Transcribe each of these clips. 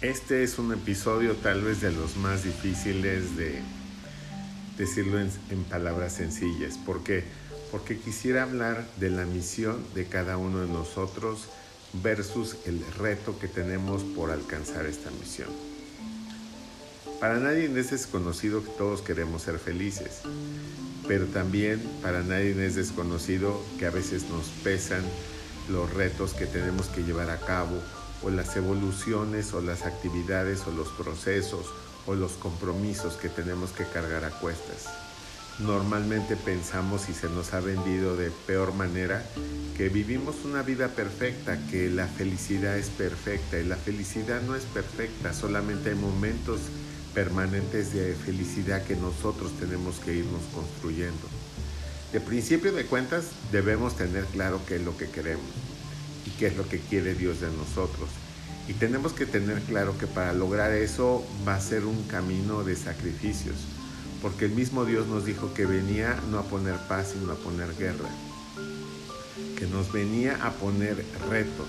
Este es un episodio tal vez de los más difíciles de decirlo en, palabras sencillas. ¿Por qué? Porque quisiera hablar de la misión de cada uno de nosotros versus el reto que tenemos por alcanzar esta misión. Para nadie es desconocido que todos queremos ser felices, pero también para nadie es desconocido que a veces nos pesan los retos que tenemos que llevar a cabo o las evoluciones o las actividades o los procesos o los compromisos que tenemos que cargar a cuestas. Normalmente pensamos y se nos ha vendido de peor manera que vivimos una vida perfecta, que la felicidad es perfecta y la felicidad no es perfecta, solamente hay momentos permanentes de felicidad que nosotros tenemos que irnos construyendo. De principio de cuentas debemos tener claro qué es lo que queremos y qué es lo que quiere Dios de nosotros. Y tenemos que tener claro que para lograr eso va a ser un camino de sacrificios, porque el mismo Dios nos dijo que venía no a poner paz, sino a poner guerra, que nos venía a poner retos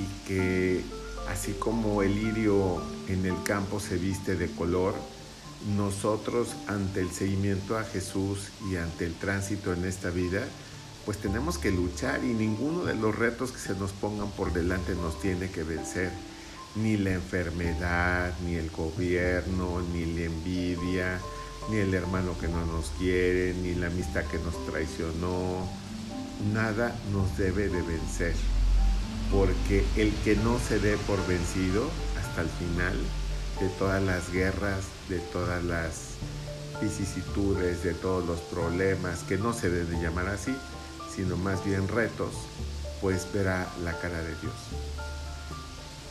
y que así como el lirio en el campo se viste de color, nosotros ante el seguimiento a Jesús y ante el tránsito en esta vida, pues tenemos que luchar y ninguno de los retos que se nos pongan por delante nos tiene que vencer. Ni la enfermedad, ni el gobierno, ni la envidia, ni el hermano que no nos quiere, ni la amistad que nos traicionó. Nada nos debe de vencer, porque el que no se dé por vencido hasta el final de todas las guerras, de todas las vicisitudes, de todos los problemas, que no se deben llamar así, sino más bien retos, pues verá la cara de Dios.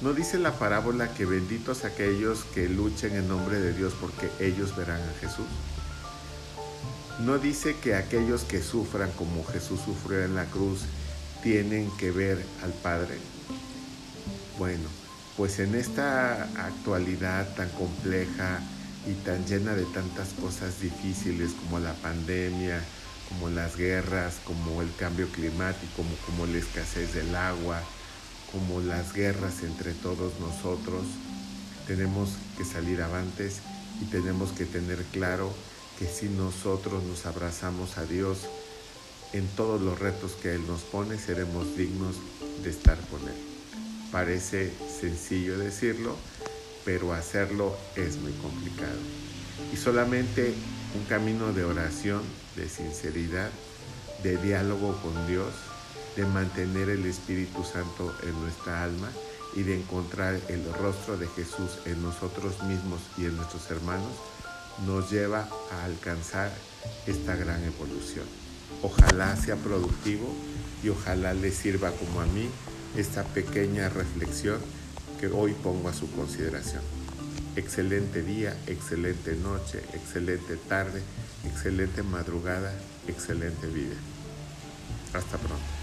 No dice la parábola que benditos aquellos que luchen en nombre de Dios porque ellos verán a Jesús. No dice que aquellos que sufran como Jesús sufrió en la cruz tienen que ver al Padre. Bueno, pues en esta actualidad tan compleja y tan llena de tantas cosas difíciles como la pandemia, como las guerras, como el cambio climático, como, la escasez del agua, como las guerras entre todos nosotros, tenemos que salir avantes y tenemos que tener claro que si nosotros nos abrazamos a Dios en todos los retos que Él nos pone, seremos dignos de estar con Él. Parece sencillo decirlo, pero hacerlo es muy complicado. Y solamente un camino de oración, de sinceridad, de diálogo con Dios, de mantener el Espíritu Santo en nuestra alma y de encontrar el rostro de Jesús en nosotros mismos y en nuestros hermanos, nos lleva a alcanzar esta gran evolución. Ojalá sea productivo y ojalá le sirva como a mí esta pequeña reflexión que hoy pongo a su consideración. Excelente día, excelente noche, excelente tarde, excelente madrugada, excelente vida. Hasta pronto.